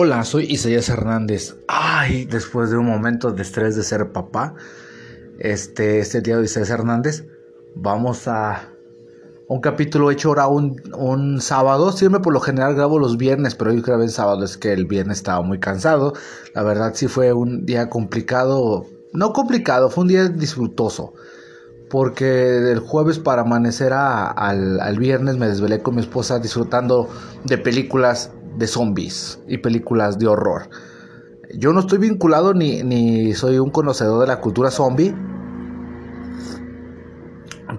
Hola, soy Isaías Hernández. Ay, después de un momento de estrés de ser papá, este, este día de Isaías Hernández, vamos a un capítulo hecho ahora un, un sábado. Siempre por lo general grabo los viernes, pero hoy grabé el sábado, es que el viernes estaba muy cansado. La verdad sí fue un día complicado, no complicado, fue un día disfrutoso. Porque el jueves para amanecer al, al viernes me desvelé con mi esposa disfrutando de películas de zombies y películas de horror. Yo no estoy vinculado ni, ni soy un conocedor de la cultura zombie.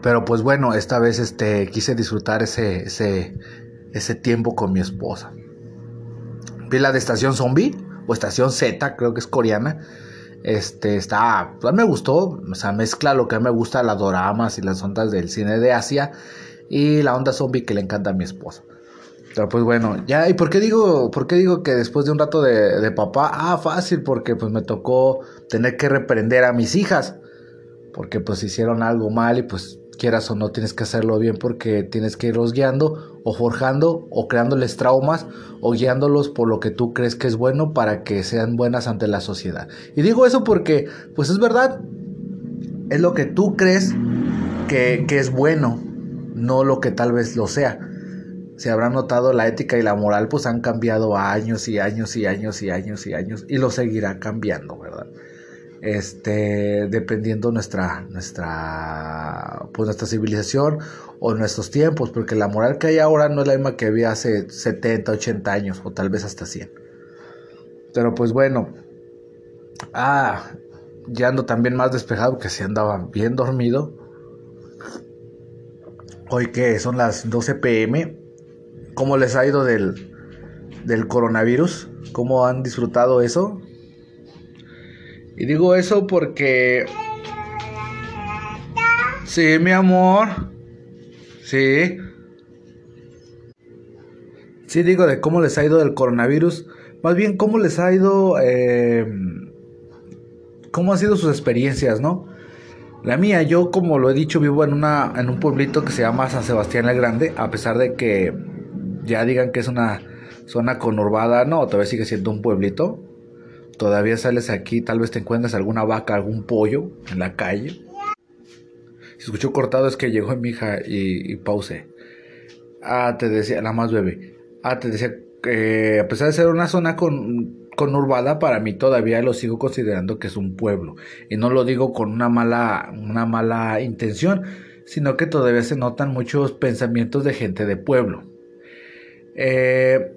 Pero pues bueno, esta vez este, quise disfrutar ese, ese, ese tiempo con mi esposa. Vi la de Estación Zombie o Estación Z, creo que es coreana. Este está, pues me gustó, o sea, mezcla lo que me gusta, las doramas y las ondas del cine de Asia y la onda zombie que le encanta a mi esposa. Pero pues bueno, ya, ¿y por qué digo, por qué digo que después de un rato de, de, papá? Ah, fácil, porque pues me tocó tener que reprender a mis hijas. Porque pues hicieron algo mal y pues quieras o no tienes que hacerlo bien porque tienes que irlos guiando o forjando o creándoles traumas o guiándolos por lo que tú crees que es bueno para que sean buenas ante la sociedad. Y digo eso porque pues es verdad, es lo que tú crees que, que es bueno, no lo que tal vez lo sea se habrá notado la ética y la moral pues han cambiado años y años y años y años y años y lo seguirá cambiando, ¿verdad? Este, dependiendo nuestra nuestra pues nuestra civilización o nuestros tiempos, porque la moral que hay ahora no es la misma que había hace 70, 80 años o tal vez hasta 100. Pero pues bueno, ah, ya ando también más despejado que si andaba bien dormido. Hoy que son las 12 pm ¿Cómo les ha ido del, del coronavirus? ¿Cómo han disfrutado eso? Y digo eso porque... Sí, mi amor. Sí. Sí, digo de cómo les ha ido del coronavirus. Más bien, cómo les ha ido... Eh, cómo han sido sus experiencias, ¿no? La mía, yo como lo he dicho, vivo en, una, en un pueblito que se llama San Sebastián el Grande, a pesar de que ya digan que es una zona conurbada, no, todavía sigue siendo un pueblito. Todavía sales aquí, tal vez te encuentras alguna vaca, algún pollo en la calle. Si escuchó cortado es que llegó mi hija y, y pause. Ah, te decía, la más bebé. Ah, te decía que a pesar de ser una zona con, conurbada, para mí todavía lo sigo considerando que es un pueblo. Y no lo digo con una mala, una mala intención, sino que todavía se notan muchos pensamientos de gente de pueblo. Eh,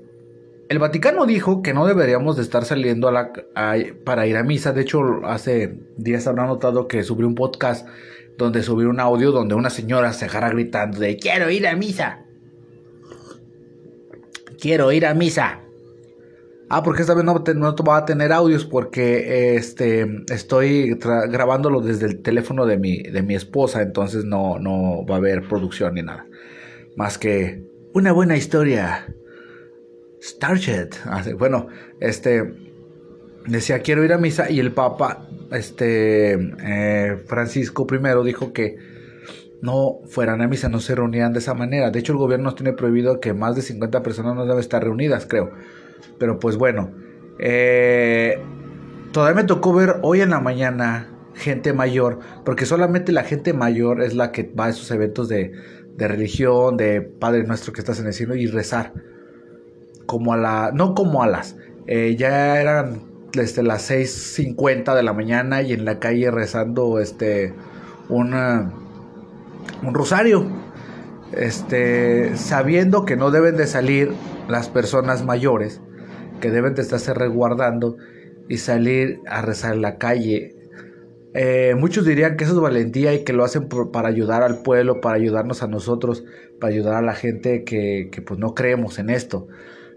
el Vaticano dijo que no deberíamos de estar saliendo para ir a misa. De hecho, hace días habrán notado que subí un podcast donde subí un audio donde una señora se agarra gritando de quiero ir a misa. Quiero ir a misa. Ah, porque esta vez no, va a tener audios porque este estoy grabándolo desde el teléfono de mi, de mi esposa, entonces no, no va a haber producción ni nada. Más que una buena historia. Starship. Ah, bueno, este decía quiero ir a misa y el Papa, este eh, Francisco I dijo que no fueran a misa, no se reunían de esa manera. De hecho, el gobierno nos tiene prohibido que más de 50 personas no deben estar reunidas, creo. Pero pues bueno, eh, todavía me tocó ver hoy en la mañana gente mayor, porque solamente la gente mayor es la que va a esos eventos de, de religión, de Padre Nuestro que estás en el cielo y rezar. Como a la, no como a las, eh, ya eran desde las 6.50 de la mañana y en la calle rezando este, un rosario. Este, sabiendo que no deben de salir las personas mayores, que deben de estarse resguardando y salir a rezar en la calle eh, muchos dirían que eso es valentía y que lo hacen para ayudar al pueblo, para ayudarnos a nosotros, para ayudar a la gente que, que pues no creemos en esto.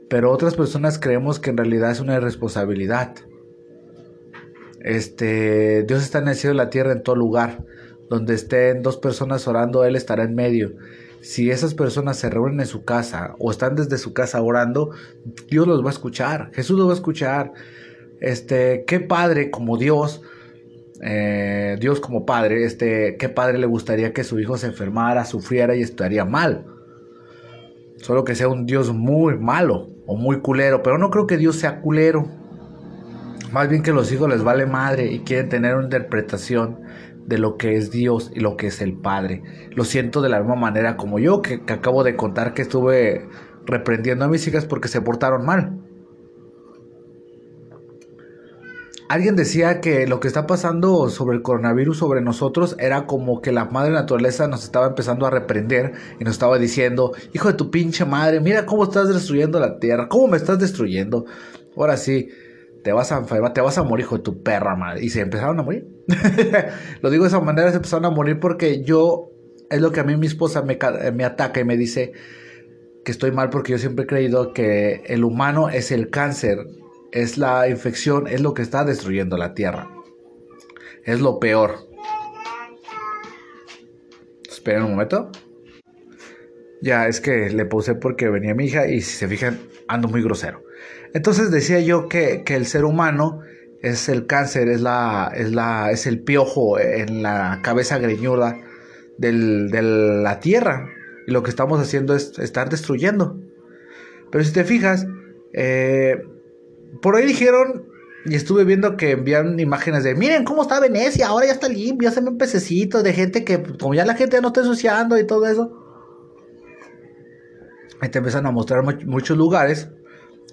Pero otras personas creemos que en realidad es una irresponsabilidad. Este, Dios está en el cielo y la tierra en todo lugar. Donde estén dos personas orando, Él estará en medio. Si esas personas se reúnen en su casa o están desde su casa orando, Dios los va a escuchar. Jesús los va a escuchar. Este, qué padre como Dios eh, Dios como padre, este, ¿qué padre le gustaría que su hijo se enfermara, sufriera y estaría mal? Solo que sea un Dios muy malo. o muy culero, pero no creo que Dios sea culero. Más bien que los hijos les vale madre y quieren tener una interpretación de lo que es Dios y lo que es el Padre. Lo siento de la misma manera como yo, que, que acabo de contar que estuve reprendiendo a mis hijas porque se portaron mal. Alguien decía que lo que está pasando sobre el coronavirus sobre nosotros era como que la madre naturaleza nos estaba empezando a reprender y nos estaba diciendo, hijo de tu pinche madre, mira cómo estás destruyendo la tierra, cómo me estás destruyendo. Ahora sí, te vas a enfermar, te vas a morir, hijo de tu perra madre. Y se empezaron a morir. lo digo de esa manera, se empezaron a morir porque yo, es lo que a mí mi esposa me, me ataca y me dice que estoy mal porque yo siempre he creído que el humano es el cáncer es la infección, es lo que está destruyendo la tierra. Es lo peor. Esperen un momento. Ya, es que le puse porque venía mi hija y si se fijan, ando muy grosero. Entonces decía yo que, el ser humano es el cáncer, es, la, es, la, es el piojo en la cabeza greñuda del, de la tierra. Y lo que estamos haciendo es estar destruyendo. Pero si te fijas, eh, por ahí dijeron, y estuve viendo que envían imágenes de, miren cómo está Venecia, ahora ya está limpio, ya se ven pececitos de gente que, como ya la gente ya no está ensuciando y todo eso. Y te empiezan a mostrar muchos lugares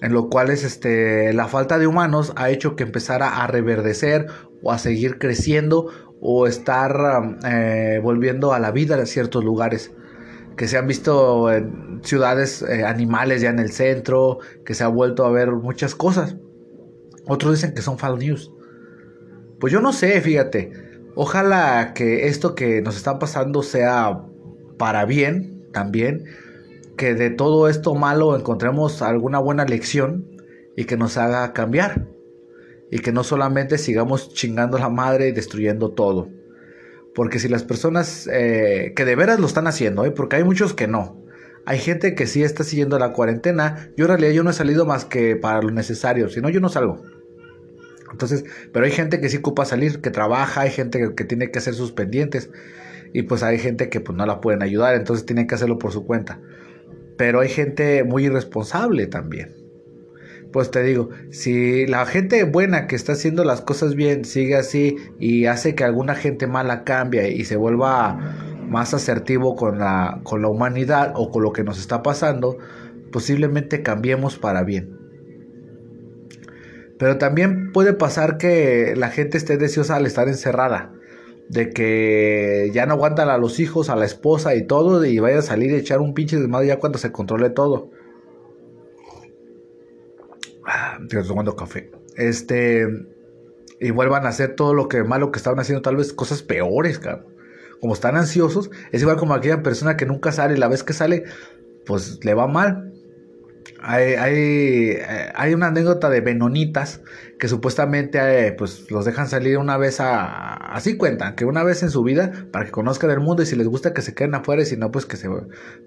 en los cuales este, la falta de humanos ha hecho que empezara a reverdecer o a seguir creciendo o estar eh, volviendo a la vida en ciertos lugares que se han visto en ciudades eh, animales ya en el centro, que se ha vuelto a ver muchas cosas. Otros dicen que son false news. Pues yo no sé, fíjate. Ojalá que esto que nos está pasando sea para bien también. Que de todo esto malo encontremos alguna buena lección y que nos haga cambiar. Y que no solamente sigamos chingando la madre y destruyendo todo. Porque si las personas eh, que de veras lo están haciendo, ¿eh? porque hay muchos que no. Hay gente que sí está siguiendo la cuarentena. Yo en realidad yo no he salido más que para lo necesario. Si no, yo no salgo. Entonces, pero hay gente que sí ocupa salir, que trabaja, hay gente que, tiene que hacer sus pendientes. Y pues hay gente que pues no la pueden ayudar, entonces tienen que hacerlo por su cuenta. Pero hay gente muy irresponsable también pues te digo, si la gente buena que está haciendo las cosas bien sigue así y hace que alguna gente mala cambie y se vuelva más asertivo con la, con la humanidad o con lo que nos está pasando, posiblemente cambiemos para bien. Pero también puede pasar que la gente esté deseosa al estar encerrada, de que ya no aguantan a los hijos, a la esposa y todo, y vaya a salir y echar un pinche desmadre ya cuando se controle todo. Tomando café. Este. Y vuelvan a hacer todo lo que malo que estaban haciendo, tal vez cosas peores, cabrón. Como están ansiosos, es igual como aquella persona que nunca sale, la vez que sale, pues le va mal. Hay, hay, hay una anécdota de Benonitas que supuestamente eh, pues los dejan salir una vez a... Así cuentan, que una vez en su vida para que conozcan el mundo y si les gusta que se queden afuera y si no pues que se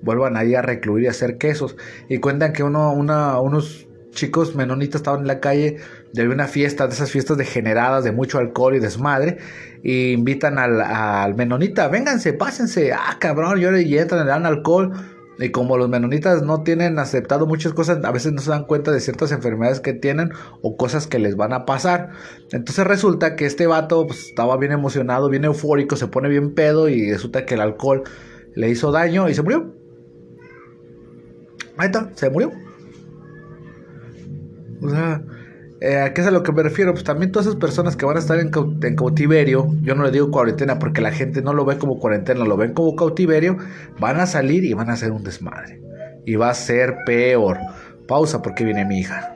vuelvan ahí a recluir y a hacer quesos. Y cuentan que uno, una, unos chicos menonitas estaban en la calle de una fiesta, de esas fiestas degeneradas de mucho alcohol y desmadre, y invitan al, menonita, vénganse, pásense, ah, cabrón, y entran, le dan alcohol. Y como los menonitas no tienen aceptado muchas cosas, a veces no se dan cuenta de ciertas enfermedades que tienen o cosas que les van a pasar. Entonces resulta que este vato pues, estaba bien emocionado, bien eufórico, se pone bien pedo y resulta que el alcohol le hizo daño y se murió. Ahí está, se murió. O sea, eh, ¿a qué es a lo que me refiero? Pues también todas esas personas que van a estar en, cautiverio, yo no le digo cuarentena porque la gente no lo ve como cuarentena, lo ven como cautiverio, van a salir y van a hacer un desmadre. Y va a ser peor. Pausa porque viene mi hija.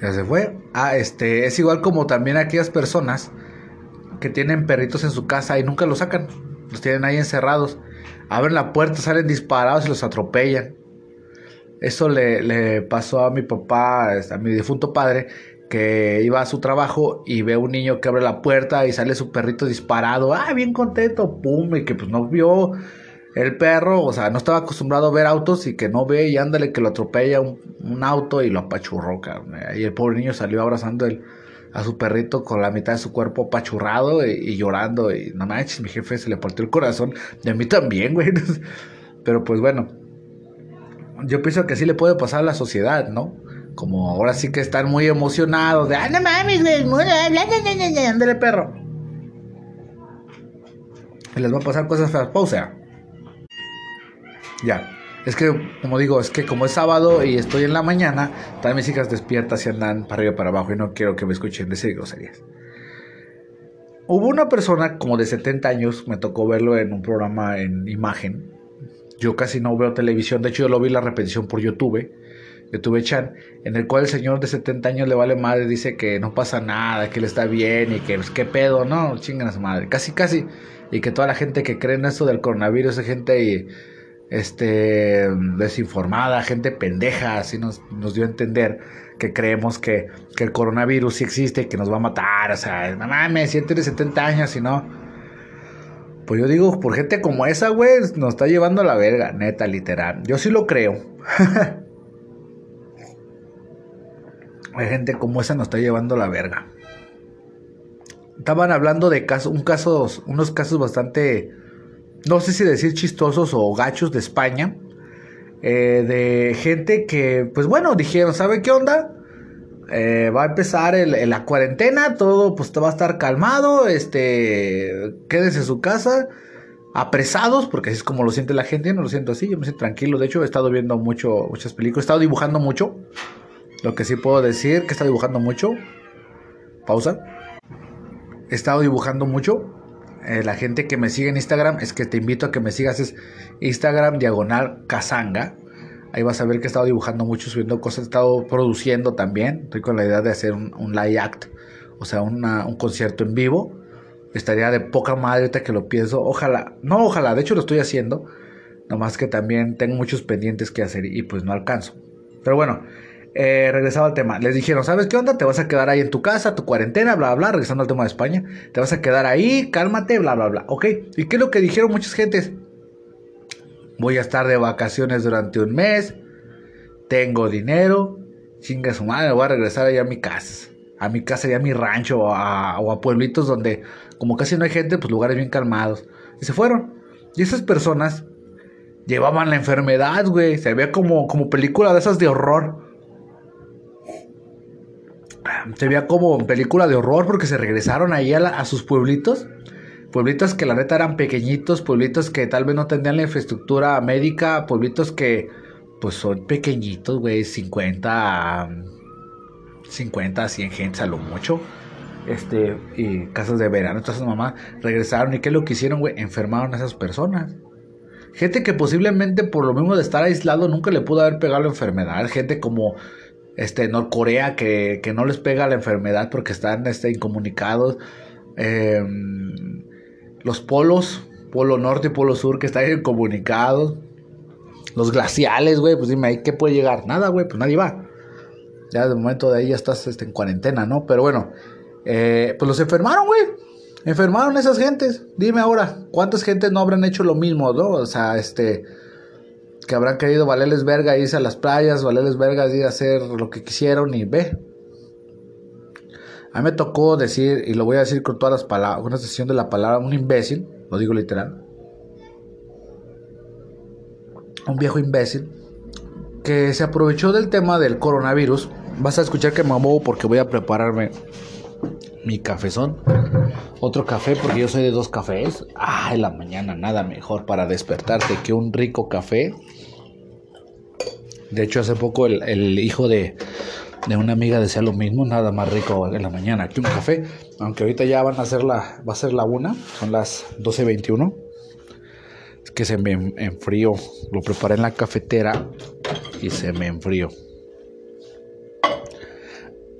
Ya se fue. Ah, este, es igual como también aquellas personas que tienen perritos en su casa y nunca los sacan. Los tienen ahí encerrados. Abren la puerta, salen disparados y los atropellan. Eso le, pasó a mi papá, a mi difunto padre, que iba a su trabajo y ve un niño que abre la puerta y sale su perrito disparado, ah, bien contento, pum, y que pues no vio el perro, o sea, no estaba acostumbrado a ver autos y que no ve y ándale que lo atropella un, auto y lo apachurró, Y el pobre niño salió abrazando a su perrito con la mitad de su cuerpo apachurrado y, llorando y no manches, mi jefe se le partió el corazón, de mí también, güey. Pero pues bueno, yo pienso que así le puede pasar a la sociedad, ¿no? Como ahora sí que están muy emocionados de, ¡ah, no mames, güey! ¡Ándale, perro! Y les va a pasar cosas feas. Pausa. Ya. Es que, como digo, es que como es sábado y estoy en la mañana, también mis hijas despiertas y andan para arriba y para abajo y no quiero que me escuchen decir groserías. Hubo una persona como de 70 años, me tocó verlo en un programa en imagen. Yo casi no veo televisión, de hecho yo lo vi la repetición por YouTube, YouTube Chan, en el cual el señor de 70 años le vale madre, dice que no pasa nada, que él está bien y que pues qué pedo, no, chingan a su madre, casi casi, y que toda la gente que cree en esto del coronavirus es gente este, desinformada, gente pendeja, así nos, nos dio a entender que creemos que, que, el coronavirus sí existe y que nos va a matar, o sea, no mames, si de 70 años y no. Pues yo digo, por gente como esa, güey, nos está llevando a la verga, neta, literal. Yo sí lo creo. Hay gente como esa nos está llevando a la verga. Estaban hablando de casos, un caso, unos casos bastante no sé si decir chistosos o gachos de España, eh, de gente que, pues bueno, dijeron, ¿sabe qué onda? Eh, va a empezar la cuarentena, todo pues va a estar calmado, este, quédense en su casa, apresados, porque así es como lo siente la gente, yo no lo siento así, yo me siento tranquilo, de hecho he estado viendo mucho, muchas películas, he estado dibujando mucho, lo que sí puedo decir, que he estado dibujando mucho, pausa, he estado dibujando mucho, eh, la gente que me sigue en Instagram, es que te invito a que me sigas, es Instagram diagonal Kazanga. Ahí vas a ver que he estado dibujando mucho, subiendo cosas, he estado produciendo también. Estoy con la idea de hacer un, live act, o sea, un concierto en vivo. Estaría de poca madre ahorita que lo pienso. Ojalá, no, ojalá, de hecho lo estoy haciendo. Nomás que también tengo muchos pendientes que hacer y pues no alcanzo. Pero bueno, eh, regresaba al tema. Les dijeron, ¿sabes qué onda? Te vas a quedar ahí en tu casa, tu cuarentena, bla, bla, bla. Regresando al tema de España. Te vas a quedar ahí, cálmate, bla, bla, bla. Ok. ¿Y qué es lo que dijeron muchas gentes? Voy a estar de vacaciones durante un mes. Tengo dinero. Chinga su madre, voy a regresar allá a mi casa. A mi casa, y a mi rancho o a, pueblitos donde, como casi no hay gente, pues lugares bien calmados. Y se fueron. Y esas personas llevaban la enfermedad, güey. Se veía como, como película de esas de horror se veía como película de horror porque se regresaron ahí a, sus pueblitos. Pueblitos que la neta eran pequeñitos, pueblitos que tal vez no tenían la infraestructura médica, pueblitos que pues son pequeñitos, güey, 50, 50, 100 gente a lo mucho. Este, y casas de verano, entonces mamá regresaron y qué es lo que hicieron, güey, enfermaron a esas personas. Gente que posiblemente por lo mismo de estar aislado nunca le pudo haber pegado la enfermedad. Gente como este, Norcorea que, que no les pega la enfermedad porque están este, incomunicados. Em, los polos, polo norte y polo sur que están incomunicados. Los glaciales, güey, pues dime, ¿ahí qué puede llegar? Nada, güey, pues nadie va. Ya de momento de ahí ya estás este, en cuarentena, ¿no? Pero bueno, eh, pues los enfermaron, güey. Enfermaron esas gentes. Dime ahora, ¿cuántas gentes no habrán hecho lo mismo, no? O sea, este que habrán querido valerles verga irse a las playas, valerles verga ir a hacer lo que quisieron y ve. A mí me tocó decir, y lo voy a decir con todas las palabras, una sesión de la palabra, un imbécil, lo digo literal. Un viejo imbécil que se aprovechó del tema del coronavirus. Vas a escuchar que me muevo porque voy a prepararme mi cafezón. Otro café porque yo soy de dos cafés. Ah, en la mañana nada mejor para despertarte que un rico café. De hecho, hace poco el, hijo de, de, una amiga decía lo mismo, nada más rico en la mañana que un café. Aunque ahorita ya van a ser la, va a ser la una, son las 12.21. Es que se me enfrió. Lo preparé en la cafetera y se me enfrió.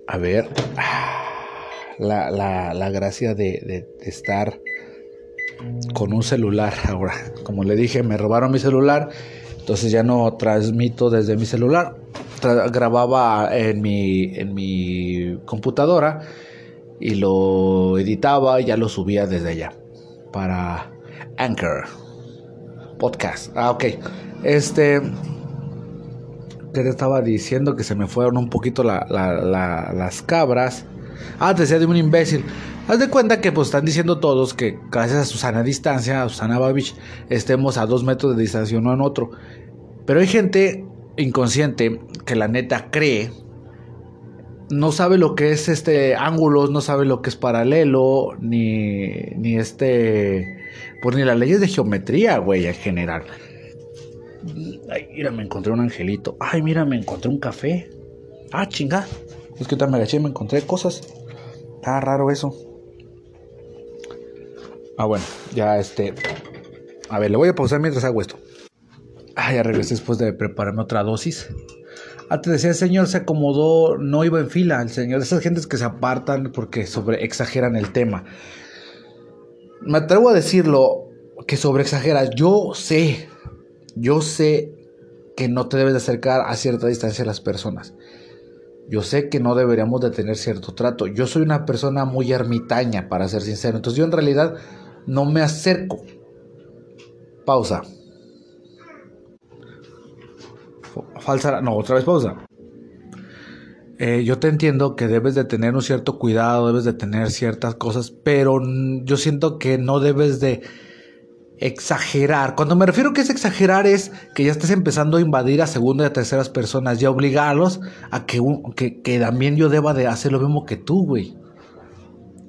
A ver la, la, la gracia de, estar con un celular ahora. Como le dije, me robaron mi celular, entonces ya no transmito desde mi celular. Grababa en mi, en mi computadora y lo editaba y ya lo subía desde allá para Anchor Podcast. Ah, ok. Este. Que te estaba diciendo que se me fueron un poquito las cabras. Ah, te decía de un imbécil. Haz de cuenta que pues están diciendo todos que gracias a Susana distancia, a Susana Babich, estemos a dos metros de distancia uno en otro. Pero hay gente inconsciente que la neta cree no sabe lo que es este ángulos, no sabe lo que es paralelo, ni, ni este, pues ni las leyes de geometría, güey, en general. Ay, mira, me encontré un angelito. Ay, mira, me encontré un café. Ah, chinga. Es que me agaché y me encontré cosas. Está raro eso. Ah, bueno, ya este. A ver, le voy a pausar mientras hago esto. Ah, ya regresé después de prepararme otra dosis. Antes decía, el señor se acomodó, no iba en fila. El señor, esas gentes que se apartan porque sobre exageran el tema. Me atrevo a decirlo que sobre exageras. Yo sé, yo sé que no te debes de acercar a cierta distancia a las personas. Yo sé que no deberíamos de tener cierto trato. Yo soy una persona muy ermitaña, para ser sincero. Entonces yo en realidad no me acerco. Pausa. Falsa, no, otra vez pausa. Eh, yo te entiendo que debes de tener un cierto cuidado, debes de tener ciertas cosas, pero yo siento que no debes de exagerar. Cuando me refiero que es exagerar es que ya estés empezando a invadir a segunda y a terceras personas y obligarlos a que, que, que también yo deba de hacer lo mismo que tú, güey.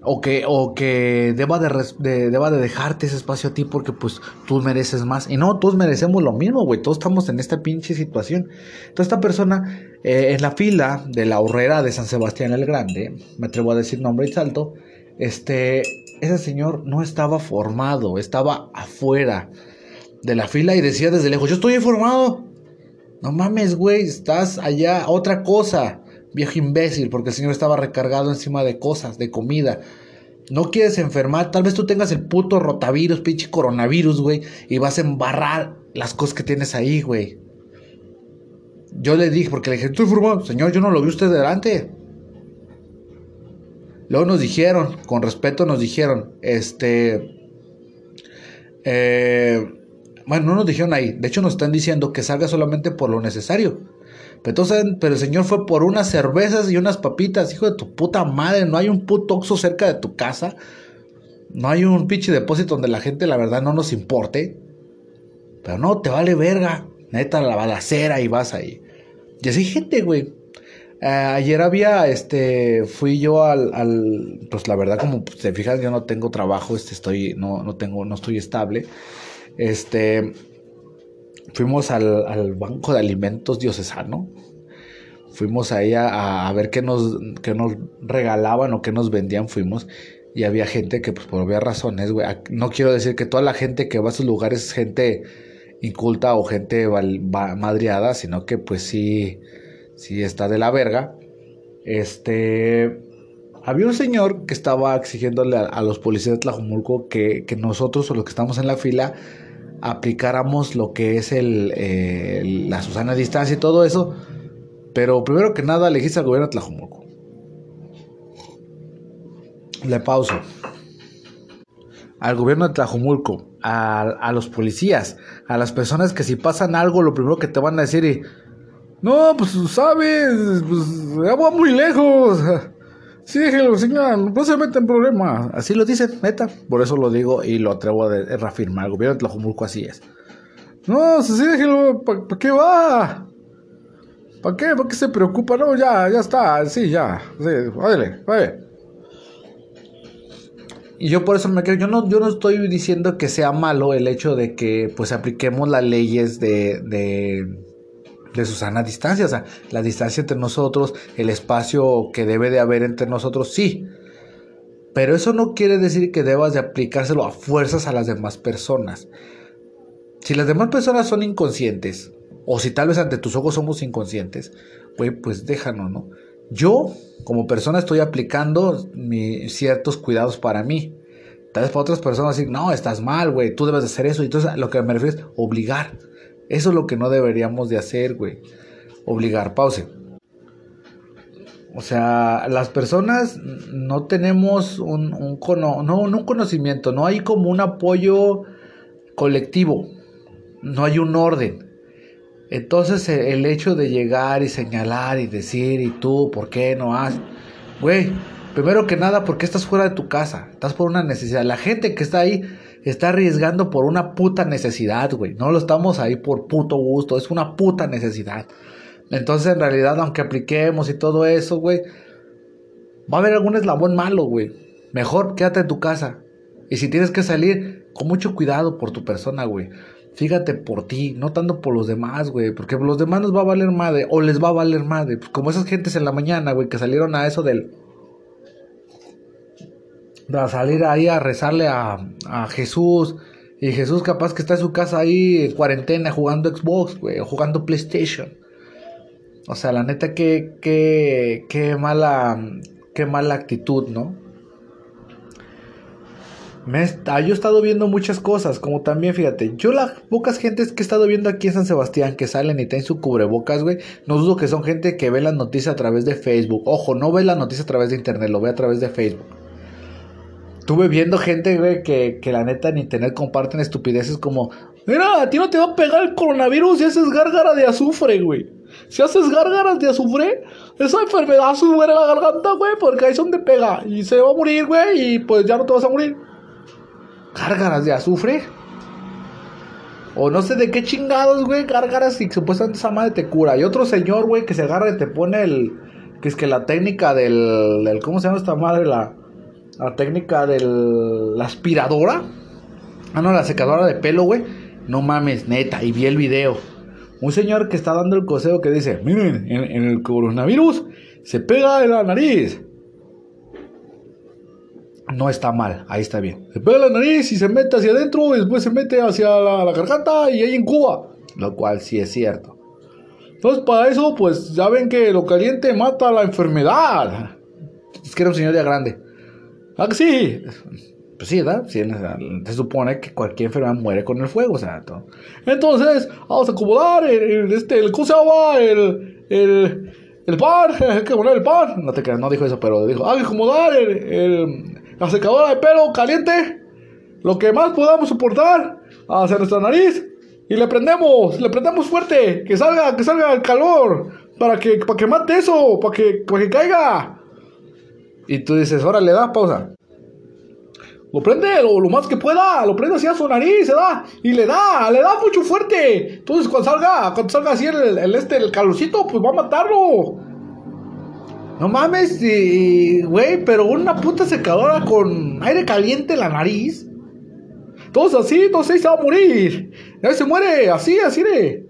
O que, o que deba de, deba de dejarte ese espacio a ti porque pues tú mereces más. Y no, todos merecemos lo mismo, güey. Todos estamos en esta pinche situación. Entonces esta persona eh, en la fila de la horrera de San Sebastián el Grande, me atrevo a decir nombre y salto, este, ese señor no estaba formado, estaba afuera de la fila y decía desde lejos, yo estoy informado. No mames, güey, estás allá, otra cosa viejo imbécil, porque el Señor estaba recargado encima de cosas, de comida. No quieres enfermar, tal vez tú tengas el puto rotavirus, pinche coronavirus, güey, y vas a embarrar las cosas que tienes ahí, güey. Yo le dije, porque le dije, estoy formado, señor, yo no lo vi usted delante. Luego nos dijeron, con respeto nos dijeron, este... Eh, bueno, no nos dijeron ahí, de hecho nos están diciendo que salga solamente por lo necesario. Pero, pero el señor fue por unas cervezas y unas papitas, hijo de tu puta madre. No hay un puto oxo cerca de tu casa. No hay un pinche depósito donde la gente, la verdad, no nos importe. Pero no, te vale verga. Neta, la balacera y vas ahí. Y así gente, güey. Eh, ayer había, este, fui yo al, al, pues la verdad, como te fijas, yo no tengo trabajo, este, estoy, no, no tengo, no estoy estable. Este, fuimos al, Banco de Alimentos Diocesano. Fuimos ahí a, a ver qué nos, qué nos regalaban o qué nos vendían. Fuimos y había gente que, pues por obvias razones, güey. No quiero decir que toda la gente que va a esos lugares es gente inculta o gente madriada, sino que, pues sí, sí está de la verga. Este. Había un señor que estaba exigiéndole a, los policías de Tlajumulco que, que nosotros o los que estamos en la fila aplicáramos lo que es el, la Susana Distancia y todo eso. Pero primero que nada, elegiste al gobierno de Tlajumulco. Le pauso. Al gobierno de Tlajumulco, a, los policías, a las personas que si pasan algo, lo primero que te van a decir y... No, pues sabes, pues ya va muy lejos. Sí, déjelo, señor, no se mete en problemas. Así lo dicen, neta. Por eso lo digo y lo atrevo a reafirmar. El gobierno de Tlajumulco así es. No, sí, déjelo, ¿para qué va? ¿Para qué? ¿Para qué se preocupa? No, ya, ya está, sí, ya. Sí, váyale. Y yo por eso me creo, yo no, yo no estoy diciendo que sea malo el hecho de que pues apliquemos las leyes de, de de Susana distancia, o sea, la distancia entre nosotros, el espacio que debe de haber entre nosotros, sí. Pero eso no quiere decir que debas de aplicárselo a fuerzas a las demás personas. Si las demás personas son inconscientes, o si tal vez ante tus ojos somos inconscientes, güey, pues déjanos, ¿no? Yo, como persona, estoy aplicando ciertos cuidados para mí. Tal vez para otras personas decir, no, estás mal, güey, tú debes de hacer eso. Y entonces lo que me refiero es obligar. Eso es lo que no deberíamos de hacer, güey. Obligar, pause. O sea, las personas no tenemos un, un, no, un conocimiento, no hay como un apoyo colectivo, no hay un orden. Entonces e, el hecho de llegar y señalar y decir, y tú, ¿por qué no has? Güey, primero que nada, porque estás fuera de tu casa, estás por una necesidad. La gente que está ahí está arriesgando por una puta necesidad, güey. No lo estamos ahí por puto gusto, es una puta necesidad. Entonces, en realidad, aunque apliquemos y todo eso, güey, va a haber algún eslabón malo, güey. Mejor quédate en tu casa. Y si tienes que salir, con mucho cuidado por tu persona, güey. Fíjate por ti, no tanto por los demás, güey. Porque los demás nos va a valer madre, o les va a valer madre. Pues como esas gentes en la mañana, güey, que salieron a eso del a salir ahí a rezarle a, Jesús. Y Jesús capaz que está en su casa ahí en cuarentena jugando Xbox, güey, o jugando PlayStation. O sea, la neta, qué, qué, qué mala, qué mala actitud, ¿no? Me ah, yo he estado viendo muchas cosas, como también, fíjate, yo las pocas gentes que he estado viendo aquí en San Sebastián que salen y tienen su cubrebocas, güey, no dudo que son gente que ve las noticias a través de Facebook. Ojo, no ve las noticias a través de internet, lo ve a través de Facebook. Estuve viendo gente, güey, que, que la neta en internet comparten estupideces como, mira, a ti no te va a pegar el coronavirus si haces gárgara de azufre, güey. Si haces gárgaras de azufre, esa enfermedad sube la garganta, güey, porque ahí es donde pega. Y se va a morir, güey, y pues ya no te vas a morir. ¿Gárgaras de azufre? O no sé de qué chingados, güey, gárgaras y supuestamente esa madre te cura. Y otro señor, güey, que se agarra y te pone el... Que es que la técnica del ¿Cómo se llama esta madre? La la técnica de la aspiradora. Ah, no, la secadora de pelo, güey. No mames, neta. Y vi el video. Un señor que está dando el coseo que dice: Miren, en, el coronavirus se pega en la nariz. No está mal, ahí está bien. Se pega en la nariz y se mete hacia adentro y después se mete hacia la, la garganta y ahí en Cuba. Lo cual sí es cierto. Entonces, para eso, pues ya ven que lo caliente mata la enfermedad. Es que era un señor ya grande. Ah, sí. Pues sí, ¿verdad? se supone que cualquier enfermedad muere con el fuego, o sea, Entonces, vamos a acomodar el, este, el, ¿cómo se llama? El, el, el pan, hay que poner el pan. No te creas, no dijo eso, pero dijo, hay que acomodar el, el, la secadora de pelo caliente, lo que más podamos soportar hacia nuestra nariz. Y le prendemos, le prendemos fuerte, que salga, que salga el calor, para que, para que mate eso, para que, para que caiga. Y tú dices, órale, da pausa. Lo prende lo, lo, más que pueda, lo prende hacia su nariz, se da, y le da, le da mucho fuerte. Entonces cuando salga, cuando salga así el, este, el calorcito, pues va a matarlo. No mames, güey, pero una puta secadora con aire caliente en la nariz. Todos así, entonces se va a morir. Ya se muere, así, así de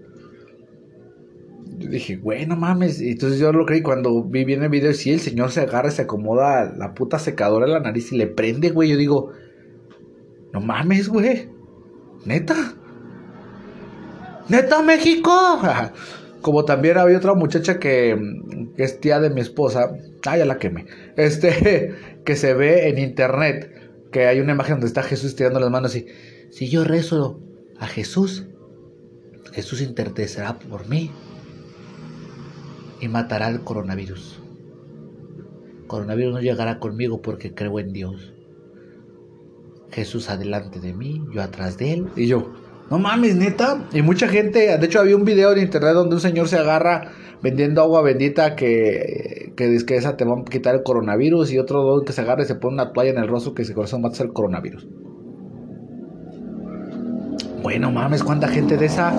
dije, güey, no mames. Y entonces yo lo creí cuando vi bien el video. Si el señor se agarra y se acomoda la puta secadora en la nariz y le prende, güey. Yo digo, no mames, güey. Neta. Neta, México. Como también había otra muchacha que, que es tía de mi esposa. Ah, ya la quemé. Este, que se ve en internet. Que hay una imagen donde está Jesús tirando las manos y. Si yo rezo a Jesús, Jesús intercederá por mí y matará el coronavirus. coronavirus no llegará conmigo porque creo en Dios. Jesús adelante de mí, yo atrás de él. Y yo, no mames, neta. Y mucha gente, de hecho había un video en internet donde un señor se agarra vendiendo agua bendita que, que dice que esa te va a quitar el coronavirus y otro don que se agarra y se pone una toalla en el rostro que se corazón mata el coronavirus. Bueno, mames, cuánta gente de esa.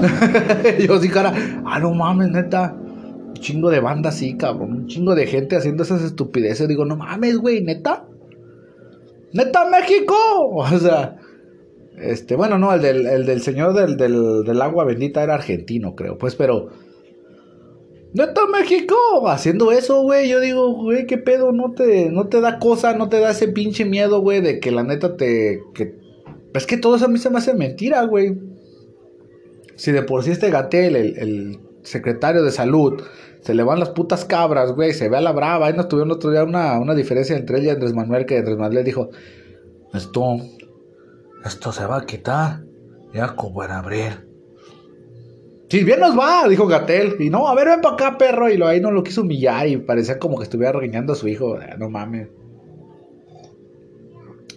yo sí, cara, ah, no mames, neta. Un chingo de banda así, cabrón. Un chingo de gente haciendo esas estupideces. Digo, no mames, güey, neta. Neta, México. O sea, este, bueno, no, el del, el del señor del, del, del agua bendita era argentino, creo. Pues, pero. Neta México, haciendo eso, güey. Yo digo, güey, qué pedo, no te, no te da cosa, no te da ese pinche miedo, güey, de que la neta te. Que, es que todo eso a mí se me hace mentira, güey. Si de por sí este Gatel, el, secretario de salud, se le van las putas cabras, güey, se ve a la brava. Ahí nos tuvieron otro día una, una diferencia entre él y Andrés Manuel, que Andrés Manuel dijo, esto, esto se va a quitar, ya como en abril. Si bien nos va, dijo Gatel. Y no, a ver, ven para acá, perro. Y lo, ahí no lo quiso humillar y parecía como que estuviera regañando a su hijo. Ah, no mames.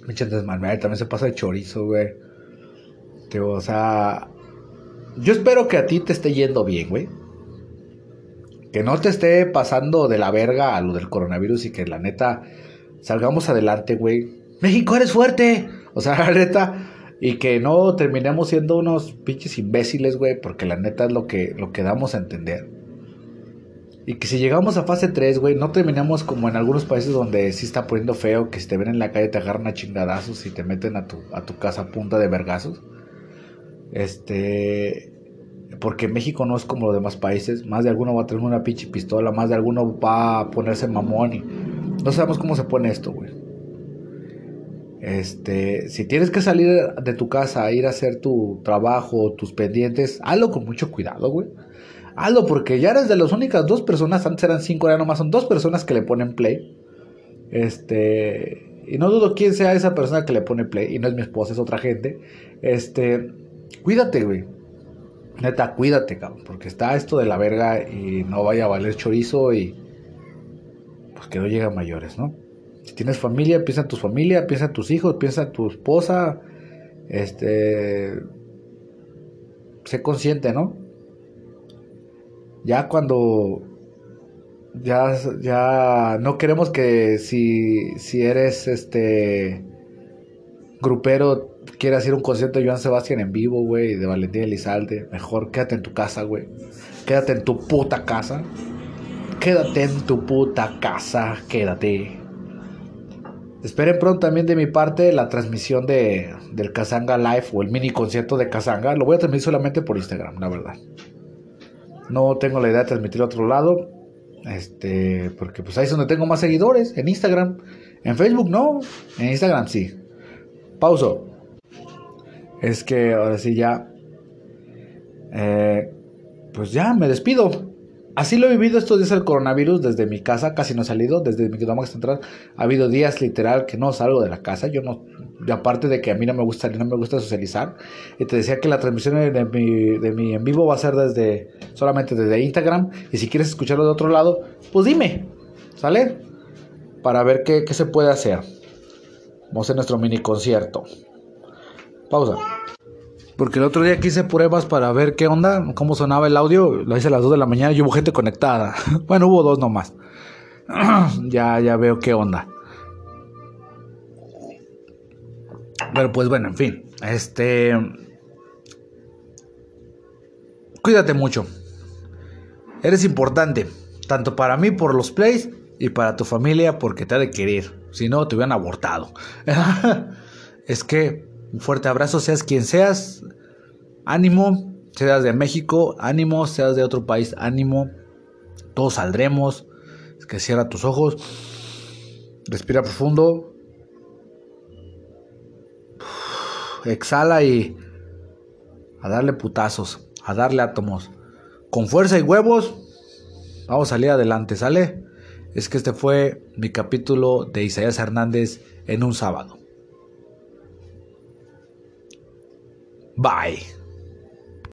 Pinche Andrés Manuel también se pasa de chorizo, güey. o sea, yo espero que a ti te esté yendo bien, güey. Que no te esté pasando de la verga a lo del coronavirus y que la neta salgamos adelante, güey. México, eres fuerte. O sea, la neta, y que no terminemos siendo unos pinches imbéciles, güey, porque la neta es lo que, lo que damos a entender. Y que si llegamos a fase 3, güey, no terminamos como en algunos países donde sí está poniendo feo, que si te ven en la calle te agarran a chingadazos y te meten a tu, a tu casa a punta de vergazos. Este. Porque México no es como los demás países. Más de alguno va a tener una pinche pistola, más de alguno va a ponerse mamón. No sabemos cómo se pone esto, güey. Este, si tienes que salir de tu casa a ir a hacer tu trabajo, tus pendientes, hazlo con mucho cuidado, güey. Hazlo porque ya eres de las únicas dos personas, antes eran cinco, ahora nomás son dos personas que le ponen play. Este, y no dudo quién sea esa persona que le pone play, y no es mi esposa, es otra gente. Este, cuídate, güey. Neta, cuídate, cabrón, porque está esto de la verga y no vaya a valer chorizo y pues que no llegue a mayores, ¿no? Si tienes familia, piensa en tu familia, piensa en tus hijos, piensa en tu esposa, este, sé consciente, ¿no? ya cuando ya, ya no queremos que si, si eres este grupero quieras ir a un concierto de Joan Sebastián en vivo, güey, de Valentín Elizalde, mejor quédate en tu casa, güey. Quédate en tu puta casa. Quédate en tu puta casa, quédate. Esperen pronto también de mi parte la transmisión de, del Kazanga Live o el mini concierto de Kazanga. Lo voy a transmitir solamente por Instagram, la verdad. No tengo la idea de transmitir a otro lado. Este, porque pues ahí es donde tengo más seguidores. En Instagram. En Facebook no. En Instagram sí. Pauso. Es que ahora sí ya. Eh, pues ya me despido. Así lo he vivido estos días del coronavirus desde mi casa, casi no he salido, desde mi cama central. Ha habido días literal que no salgo de la casa. Yo no, y aparte de que a mí no me gusta no me gusta socializar. Y te decía que la transmisión de mi, de mi en vivo va a ser desde solamente desde Instagram. Y si quieres escucharlo de otro lado, pues dime, ¿sale? Para ver qué, qué se puede hacer. Vamos a hacer nuestro mini concierto. Pausa. Porque el otro día quise pruebas para ver qué onda, cómo sonaba el audio. Lo hice a las 2 de la mañana y hubo gente conectada. bueno, hubo dos nomás. ya, ya veo qué onda. Pero pues bueno, en fin. Este. Cuídate mucho. Eres importante. Tanto para mí por los plays y para tu familia porque te ha de querer. Si no, te hubieran abortado. es que un fuerte abrazo, seas quien seas. Ánimo, seas de México, ánimo, seas de otro país, ánimo. Todos saldremos. Es que cierra tus ojos. Respira profundo. Exhala y a darle putazos, a darle átomos. Con fuerza y huevos, vamos a salir adelante, ¿sale? Es que este fue mi capítulo de Isaías Hernández en un sábado. Bye.